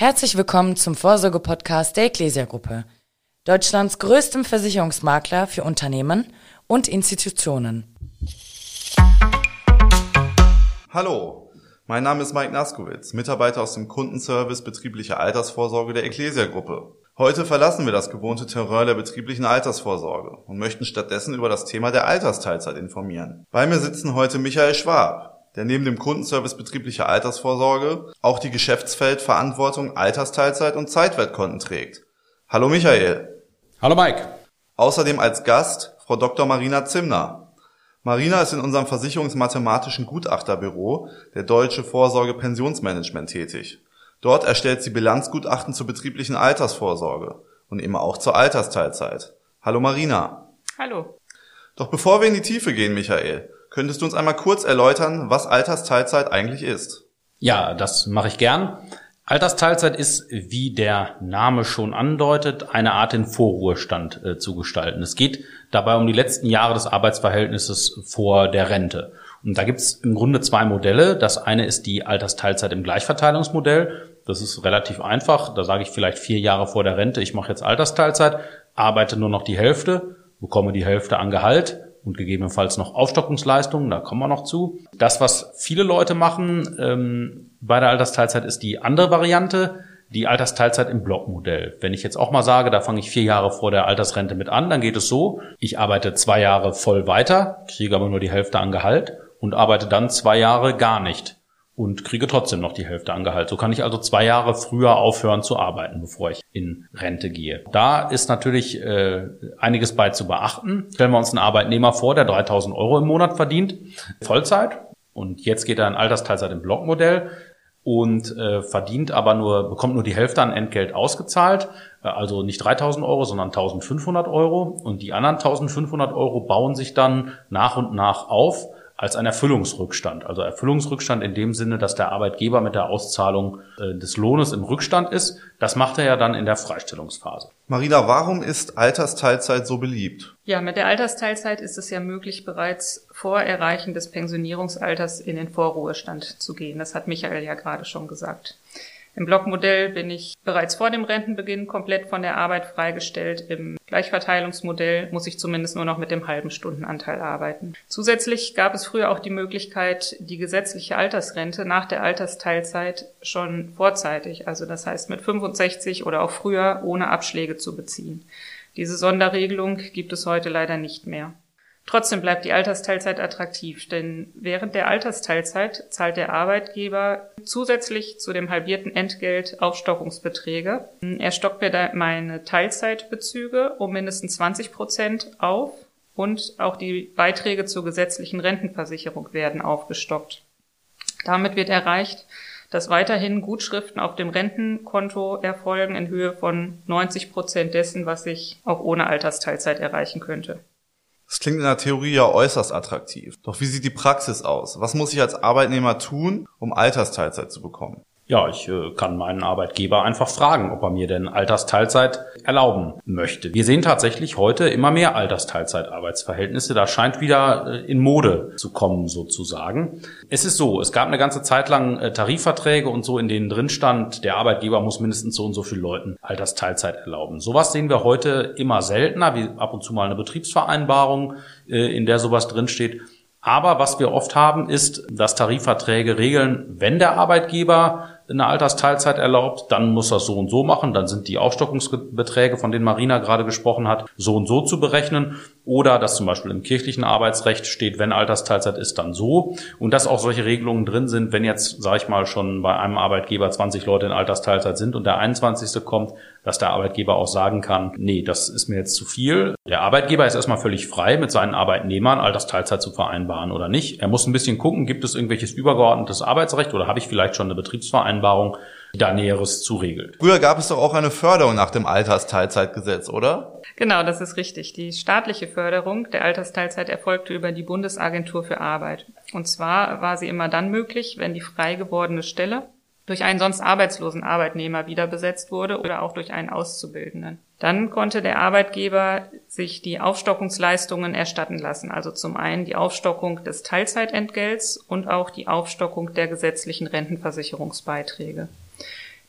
Herzlich willkommen zum Vorsorge-Podcast der Ecclesia Gruppe, Deutschlands größtem Versicherungsmakler für Unternehmen und Institutionen. Hallo, mein Name ist Mike Naskowitz, Mitarbeiter aus dem Kundenservice betriebliche Altersvorsorge der Ecclesia Gruppe. Heute verlassen wir das gewohnte Terrain der betrieblichen Altersvorsorge und möchten stattdessen über das Thema der Altersteilzeit informieren. Bei mir sitzen heute Michael Schwab, der neben dem Kundenservice betriebliche Altersvorsorge auch die Geschäftsfeldverantwortung Altersteilzeit und Zeitwertkonten trägt. Hallo Michael. Hallo Mike. Außerdem als Gast Frau Dr. Marina Zimner. Marina ist in unserem versicherungsmathematischen Gutachterbüro der Deutsche Vorsorge Pensionsmanagement tätig. Dort erstellt sie Bilanzgutachten zur betrieblichen Altersvorsorge und eben auch zur Altersteilzeit. Hallo Marina. Hallo. Doch bevor wir in die Tiefe gehen, Michael, Könntest du uns einmal kurz erläutern, was Altersteilzeit eigentlich ist? Ja, das mache ich gern. Altersteilzeit ist, wie der Name schon andeutet, eine Art den Vorruhestand äh, zu gestalten. Es geht dabei um die letzten Jahre des Arbeitsverhältnisses vor der Rente. Und da gibt es im Grunde zwei Modelle. Das eine ist die Altersteilzeit im Gleichverteilungsmodell. Das ist relativ einfach. Da sage ich vielleicht vier Jahre vor der Rente, ich mache jetzt Altersteilzeit, arbeite nur noch die Hälfte, bekomme die Hälfte an Gehalt und gegebenenfalls noch Aufstockungsleistungen, da kommen wir noch zu. Das, was viele Leute machen ähm, bei der Altersteilzeit, ist die andere Variante, die Altersteilzeit im Blockmodell. Wenn ich jetzt auch mal sage, da fange ich vier Jahre vor der Altersrente mit an, dann geht es so, ich arbeite zwei Jahre voll weiter, kriege aber nur die Hälfte an Gehalt und arbeite dann zwei Jahre gar nicht und kriege trotzdem noch die Hälfte an. So kann ich also zwei Jahre früher aufhören zu arbeiten, bevor ich in Rente gehe. Da ist natürlich äh, einiges bei zu beachten. Stellen wir uns einen Arbeitnehmer vor, der 3000 Euro im Monat verdient, Vollzeit. Und jetzt geht er in Altersteilzeit im Blockmodell und äh, verdient aber nur, bekommt nur die Hälfte an Entgelt ausgezahlt, äh, also nicht 3000 Euro, sondern 1500 Euro. Und die anderen 1500 Euro bauen sich dann nach und nach auf als ein Erfüllungsrückstand. Also Erfüllungsrückstand in dem Sinne, dass der Arbeitgeber mit der Auszahlung äh, des Lohnes im Rückstand ist. Das macht er ja dann in der Freistellungsphase. Marina, warum ist Altersteilzeit so beliebt? Ja, mit der Altersteilzeit ist es ja möglich, bereits vor Erreichen des Pensionierungsalters in den Vorruhestand zu gehen. Das hat Michael ja gerade schon gesagt. Im Blockmodell bin ich bereits vor dem Rentenbeginn komplett von der Arbeit freigestellt. Im Gleichverteilungsmodell muss ich zumindest nur noch mit dem halben Stundenanteil arbeiten. Zusätzlich gab es früher auch die Möglichkeit, die gesetzliche Altersrente nach der Altersteilzeit schon vorzeitig, also das heißt mit 65 oder auch früher ohne Abschläge zu beziehen. Diese Sonderregelung gibt es heute leider nicht mehr. Trotzdem bleibt die Altersteilzeit attraktiv, denn während der Altersteilzeit zahlt der Arbeitgeber zusätzlich zu dem halbierten Entgelt Aufstockungsbeträge. Er stockt mir meine Teilzeitbezüge um mindestens 20 Prozent auf und auch die Beiträge zur gesetzlichen Rentenversicherung werden aufgestockt. Damit wird erreicht, dass weiterhin Gutschriften auf dem Rentenkonto erfolgen in Höhe von 90 Prozent dessen, was ich auch ohne Altersteilzeit erreichen könnte. Das klingt in der Theorie ja äußerst attraktiv. Doch wie sieht die Praxis aus? Was muss ich als Arbeitnehmer tun, um Altersteilzeit zu bekommen? Ja, ich äh, kann meinen Arbeitgeber einfach fragen, ob er mir denn Altersteilzeit erlauben möchte. Wir sehen tatsächlich heute immer mehr Altersteilzeitarbeitsverhältnisse. Da scheint wieder äh, in Mode zu kommen sozusagen. Es ist so, es gab eine ganze Zeit lang äh, Tarifverträge und so, in denen drin stand, der Arbeitgeber muss mindestens so und so viele Leuten Altersteilzeit erlauben. Sowas sehen wir heute immer seltener, wie ab und zu mal eine Betriebsvereinbarung, äh, in der sowas drinsteht. Aber was wir oft haben, ist, dass Tarifverträge regeln, wenn der Arbeitgeber eine Altersteilzeit erlaubt, dann muss das so und so machen, dann sind die Aufstockungsbeträge, von denen Marina gerade gesprochen hat, so und so zu berechnen. Oder dass zum Beispiel im kirchlichen Arbeitsrecht steht, wenn Altersteilzeit ist, dann so. Und dass auch solche Regelungen drin sind, wenn jetzt, sage ich mal, schon bei einem Arbeitgeber 20 Leute in Altersteilzeit sind und der 21. kommt, dass der Arbeitgeber auch sagen kann, nee, das ist mir jetzt zu viel. Der Arbeitgeber ist erstmal völlig frei, mit seinen Arbeitnehmern Altersteilzeit zu vereinbaren oder nicht. Er muss ein bisschen gucken, gibt es irgendwelches übergeordnetes Arbeitsrecht oder habe ich vielleicht schon eine Betriebsvereinbarung, da Näheres zu regelt. Früher gab es doch auch eine Förderung nach dem Altersteilzeitgesetz, oder? Genau, das ist richtig. Die staatliche Förderung der Altersteilzeit erfolgte über die Bundesagentur für Arbeit. Und zwar war sie immer dann möglich, wenn die frei gewordene Stelle durch einen sonst arbeitslosen Arbeitnehmer wieder besetzt wurde oder auch durch einen Auszubildenden. Dann konnte der Arbeitgeber sich die Aufstockungsleistungen erstatten lassen, also zum einen die Aufstockung des Teilzeitentgelts und auch die Aufstockung der gesetzlichen Rentenversicherungsbeiträge.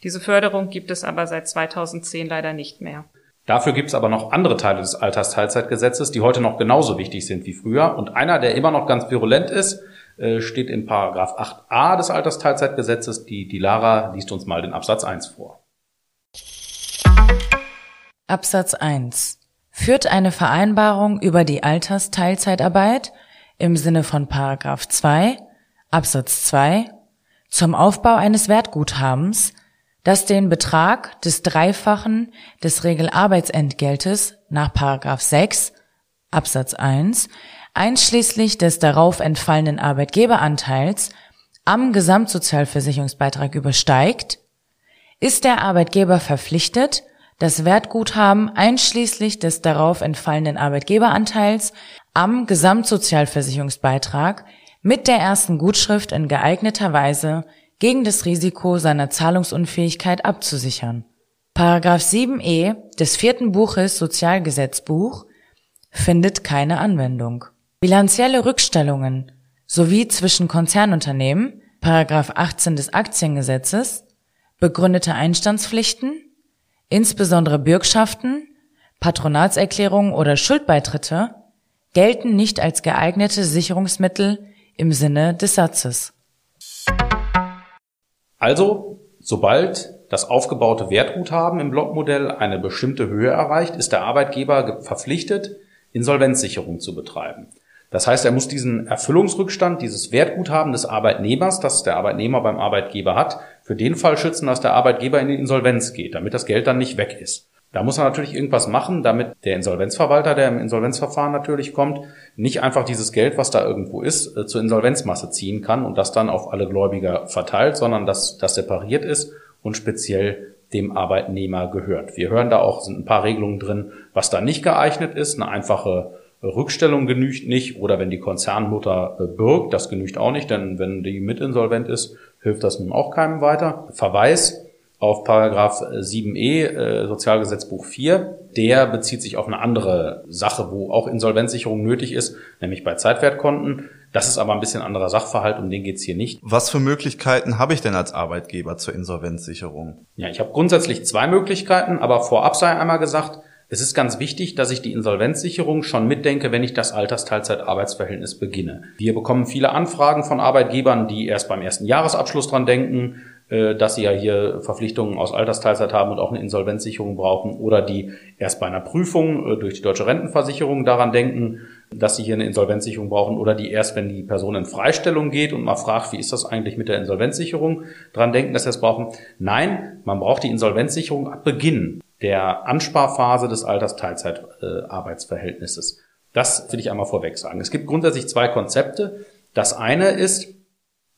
Diese Förderung gibt es aber seit 2010 leider nicht mehr. Dafür gibt es aber noch andere Teile des Altersteilzeitgesetzes, die heute noch genauso wichtig sind wie früher. Und einer, der immer noch ganz virulent ist, äh, steht in Paragraph 8a des Altersteilzeitgesetzes. Die, die Lara liest uns mal den Absatz 1 vor. Absatz 1. Führt eine Vereinbarung über die Altersteilzeitarbeit im Sinne von Paragraph 2 Absatz 2 zum Aufbau eines Wertguthabens, das den Betrag des Dreifachen des Regelarbeitsentgeltes nach Paragraph 6 Absatz 1 einschließlich des darauf entfallenen Arbeitgeberanteils am Gesamtsozialversicherungsbeitrag übersteigt, ist der Arbeitgeber verpflichtet, das Wertguthaben einschließlich des darauf entfallenen Arbeitgeberanteils am Gesamtsozialversicherungsbeitrag mit der ersten Gutschrift in geeigneter Weise gegen das Risiko seiner Zahlungsunfähigkeit abzusichern. Paragraph 7e des vierten Buches Sozialgesetzbuch findet keine Anwendung. Bilanzielle Rückstellungen sowie zwischen Konzernunternehmen, Paragraph 18 des Aktiengesetzes, begründete Einstandspflichten, insbesondere Bürgschaften, Patronatserklärungen oder Schuldbeitritte gelten nicht als geeignete Sicherungsmittel im Sinne des Satzes. Also, sobald das aufgebaute Wertguthaben im Blockmodell eine bestimmte Höhe erreicht, ist der Arbeitgeber verpflichtet, Insolvenzsicherung zu betreiben. Das heißt, er muss diesen Erfüllungsrückstand, dieses Wertguthaben des Arbeitnehmers, das der Arbeitnehmer beim Arbeitgeber hat, für den Fall schützen, dass der Arbeitgeber in die Insolvenz geht, damit das Geld dann nicht weg ist. Da muss er natürlich irgendwas machen, damit der Insolvenzverwalter, der im Insolvenzverfahren natürlich kommt, nicht einfach dieses Geld, was da irgendwo ist, äh, zur Insolvenzmasse ziehen kann und das dann auf alle Gläubiger verteilt, sondern dass das separiert ist und speziell dem Arbeitnehmer gehört. Wir hören da auch, sind ein paar Regelungen drin, was da nicht geeignet ist. Eine einfache Rückstellung genügt nicht oder wenn die Konzernmutter äh, birgt, das genügt auch nicht, denn wenn die mitinsolvent ist, hilft das nun auch keinem weiter. Verweis auf Paragraph 7e äh, Sozialgesetzbuch 4. Der bezieht sich auf eine andere Sache, wo auch Insolvenzsicherung nötig ist, nämlich bei Zeitwertkonten. Das ist aber ein bisschen anderer Sachverhalt, um den geht's hier nicht. Was für Möglichkeiten habe ich denn als Arbeitgeber zur Insolvenzsicherung? Ja, ich habe grundsätzlich zwei Möglichkeiten, aber vorab sei einmal gesagt, es ist ganz wichtig, dass ich die Insolvenzsicherung schon mitdenke, wenn ich das Altersteilzeitarbeitsverhältnis beginne. Wir bekommen viele Anfragen von Arbeitgebern, die erst beim ersten Jahresabschluss dran denken, äh, dass sie ja hier Verpflichtungen aus Altersteilzeit haben und auch eine Insolvenzsicherung brauchen oder die erst bei einer Prüfung äh, durch die deutsche Rentenversicherung daran denken, dass sie hier eine Insolvenzsicherung brauchen oder die erst, wenn die Person in Freistellung geht und mal fragt, wie ist das eigentlich mit der Insolvenzsicherung, daran denken, dass sie es brauchen. Nein, man braucht die Insolvenzsicherung ab Beginn der Ansparphase des Altersteilzeitarbeitsverhältnisses. Das will ich einmal vorweg sagen. Es gibt grundsätzlich zwei Konzepte. Das eine ist,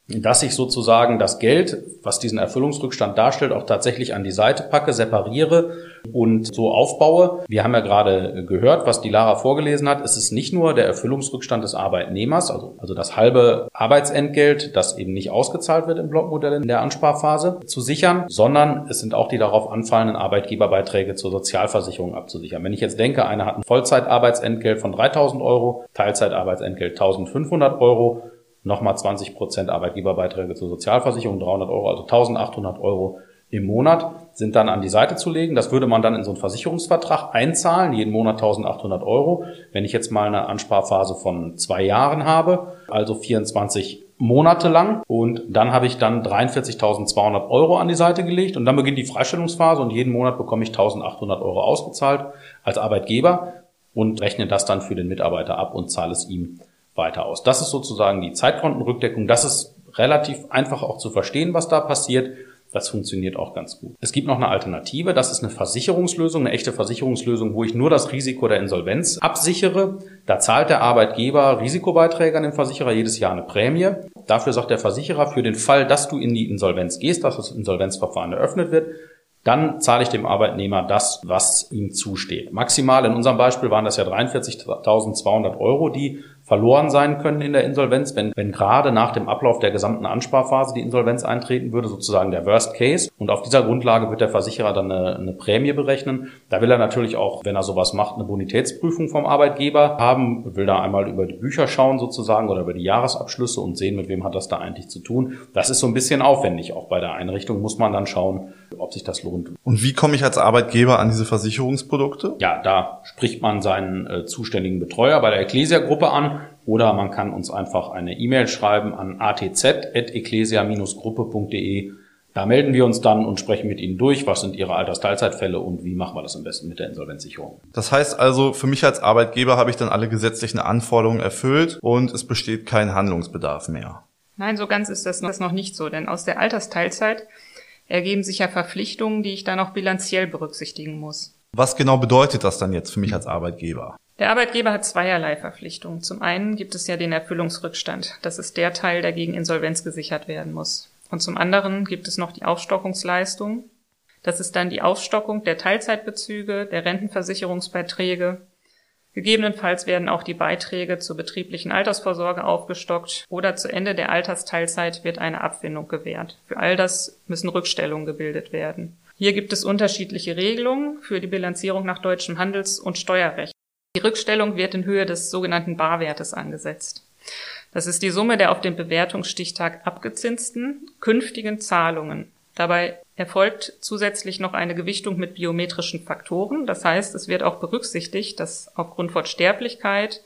dass ich sozusagen das Geld, was diesen Erfüllungsrückstand darstellt, auch tatsächlich an die Seite packe, separiere und so aufbaue. Wir haben ja gerade gehört, was die Lara vorgelesen hat. Es ist nicht nur der Erfüllungsrückstand des Arbeitnehmers, also, also das halbe Arbeitsentgelt, das eben nicht ausgezahlt wird im Blockmodell in der Ansparphase, zu sichern, sondern es sind auch die darauf anfallenden Arbeitgeberbeiträge zur Sozialversicherung abzusichern. Wenn ich jetzt denke, einer hat ein Vollzeitarbeitsentgelt von 3000 Euro, Teilzeitarbeitsentgelt 1500 Euro, nochmal 20 Prozent Arbeitgeberbeiträge zur Sozialversicherung, 300 Euro, also 1800 Euro im Monat sind dann an die Seite zu legen. Das würde man dann in so einen Versicherungsvertrag einzahlen, jeden Monat 1800 Euro. Wenn ich jetzt mal eine Ansparphase von zwei Jahren habe, also 24 Monate lang und dann habe ich dann 43.200 Euro an die Seite gelegt und dann beginnt die Freistellungsphase und jeden Monat bekomme ich 1.800 Euro ausgezahlt als Arbeitgeber und rechne das dann für den Mitarbeiter ab und zahle es ihm weiter aus. Das ist sozusagen die Zeitkontenrückdeckung. Das ist relativ einfach auch zu verstehen, was da passiert. Das funktioniert auch ganz gut. Es gibt noch eine Alternative, das ist eine Versicherungslösung, eine echte Versicherungslösung, wo ich nur das Risiko der Insolvenz absichere. Da zahlt der Arbeitgeber Risikobeiträge an den Versicherer jedes Jahr eine Prämie. Dafür sagt der Versicherer, für den Fall, dass du in die Insolvenz gehst, dass das Insolvenzverfahren eröffnet wird, dann zahle ich dem Arbeitnehmer das, was ihm zusteht. Maximal in unserem Beispiel waren das ja 43.200 Euro, die verloren sein können in der Insolvenz, wenn, wenn gerade nach dem Ablauf der gesamten Ansparphase die Insolvenz eintreten würde, sozusagen der Worst Case. Und auf dieser Grundlage wird der Versicherer dann eine, eine Prämie berechnen. Da will er natürlich auch, wenn er sowas macht, eine Bonitätsprüfung vom Arbeitgeber haben, will da einmal über die Bücher schauen sozusagen oder über die Jahresabschlüsse und sehen, mit wem hat das da eigentlich zu tun. Das ist so ein bisschen aufwendig. Auch bei der Einrichtung muss man dann schauen, ob sich das lohnt. Und wie komme ich als Arbeitgeber an diese Versicherungsprodukte? Ja, da spricht man seinen äh, zuständigen Betreuer bei der Ecclesia-Gruppe an oder man kann uns einfach eine E-Mail schreiben an atz.ecclesia-gruppe.de. Da melden wir uns dann und sprechen mit Ihnen durch, was sind Ihre Altersteilzeitfälle und wie machen wir das am besten mit der Insolvenzsicherung. Das heißt also, für mich als Arbeitgeber habe ich dann alle gesetzlichen Anforderungen erfüllt und es besteht kein Handlungsbedarf mehr. Nein, so ganz ist das noch nicht so, denn aus der Altersteilzeit ergeben sich ja Verpflichtungen, die ich dann auch bilanziell berücksichtigen muss. Was genau bedeutet das dann jetzt für mich als Arbeitgeber? Der Arbeitgeber hat zweierlei Verpflichtungen. Zum einen gibt es ja den Erfüllungsrückstand. Das ist der Teil, der gegen Insolvenz gesichert werden muss. Und zum anderen gibt es noch die Aufstockungsleistung. Das ist dann die Aufstockung der Teilzeitbezüge, der Rentenversicherungsbeiträge. Gegebenenfalls werden auch die Beiträge zur betrieblichen Altersvorsorge aufgestockt oder zu Ende der Altersteilzeit wird eine Abfindung gewährt. Für all das müssen Rückstellungen gebildet werden. Hier gibt es unterschiedliche Regelungen für die Bilanzierung nach deutschem Handels- und Steuerrecht. Die Rückstellung wird in Höhe des sogenannten Barwertes angesetzt. Das ist die Summe der auf dem Bewertungsstichtag abgezinsten künftigen Zahlungen. Dabei erfolgt zusätzlich noch eine Gewichtung mit biometrischen Faktoren. Das heißt, es wird auch berücksichtigt, dass aufgrund von Sterblichkeit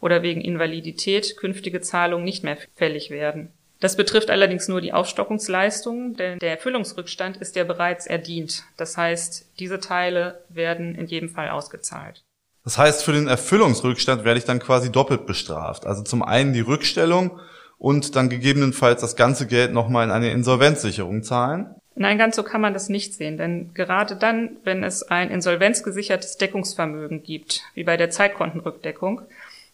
oder wegen Invalidität künftige Zahlungen nicht mehr fällig werden. Das betrifft allerdings nur die Aufstockungsleistungen, denn der Erfüllungsrückstand ist ja bereits erdient. Das heißt, diese Teile werden in jedem Fall ausgezahlt. Das heißt, für den Erfüllungsrückstand werde ich dann quasi doppelt bestraft. Also zum einen die Rückstellung und dann gegebenenfalls das ganze Geld nochmal in eine Insolvenzsicherung zahlen. Nein, ganz so kann man das nicht sehen, denn gerade dann, wenn es ein insolvenzgesichertes Deckungsvermögen gibt, wie bei der Zeitkontenrückdeckung,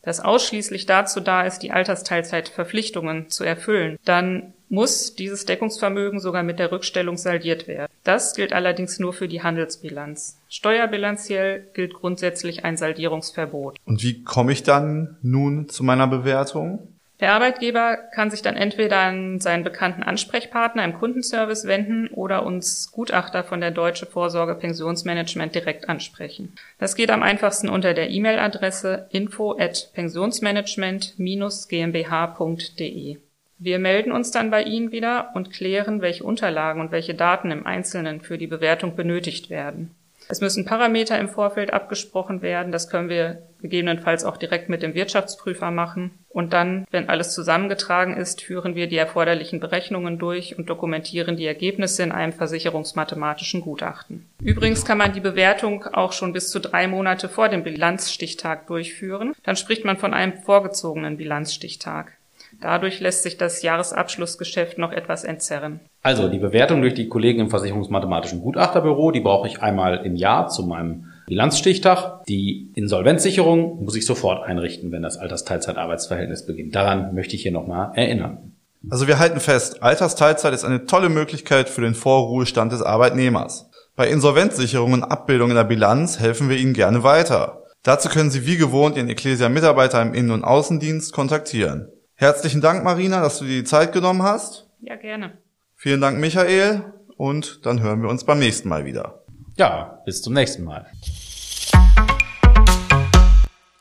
das ausschließlich dazu da ist, die Altersteilzeitverpflichtungen zu erfüllen, dann muss dieses Deckungsvermögen sogar mit der Rückstellung saldiert werden. Das gilt allerdings nur für die Handelsbilanz. Steuerbilanziell gilt grundsätzlich ein Saldierungsverbot. Und wie komme ich dann nun zu meiner Bewertung? Der Arbeitgeber kann sich dann entweder an seinen bekannten Ansprechpartner im Kundenservice wenden oder uns Gutachter von der Deutsche Vorsorge Pensionsmanagement direkt ansprechen. Das geht am einfachsten unter der E-Mail-Adresse info at pensionsmanagement-gmbh.de. Wir melden uns dann bei Ihnen wieder und klären, welche Unterlagen und welche Daten im Einzelnen für die Bewertung benötigt werden. Es müssen Parameter im Vorfeld abgesprochen werden. Das können wir gegebenenfalls auch direkt mit dem Wirtschaftsprüfer machen. Und dann, wenn alles zusammengetragen ist, führen wir die erforderlichen Berechnungen durch und dokumentieren die Ergebnisse in einem versicherungsmathematischen Gutachten. Übrigens kann man die Bewertung auch schon bis zu drei Monate vor dem Bilanzstichtag durchführen. Dann spricht man von einem vorgezogenen Bilanzstichtag. Dadurch lässt sich das Jahresabschlussgeschäft noch etwas entzerren. Also die Bewertung durch die Kollegen im Versicherungsmathematischen Gutachterbüro, die brauche ich einmal im Jahr zu meinem Bilanzstichtag. Die Insolvenzsicherung muss ich sofort einrichten, wenn das Altersteilzeitarbeitsverhältnis beginnt. Daran möchte ich hier nochmal erinnern. Also wir halten fest, Altersteilzeit ist eine tolle Möglichkeit für den Vorruhestand des Arbeitnehmers. Bei Insolvenzsicherung und Abbildung in der Bilanz helfen wir Ihnen gerne weiter. Dazu können Sie wie gewohnt Ihren Ecclesia-Mitarbeiter im Innen- und Außendienst kontaktieren. Herzlichen Dank, Marina, dass du dir die Zeit genommen hast. Ja, gerne. Vielen Dank, Michael. Und dann hören wir uns beim nächsten Mal wieder. Ja, bis zum nächsten Mal.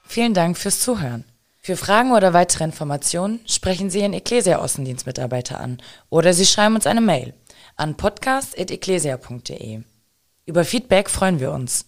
Vielen Dank fürs Zuhören. Für Fragen oder weitere Informationen sprechen Sie Ihren Ecclesia-Außendienstmitarbeiter an oder Sie schreiben uns eine Mail an podcast.ecclesia.de. Über Feedback freuen wir uns.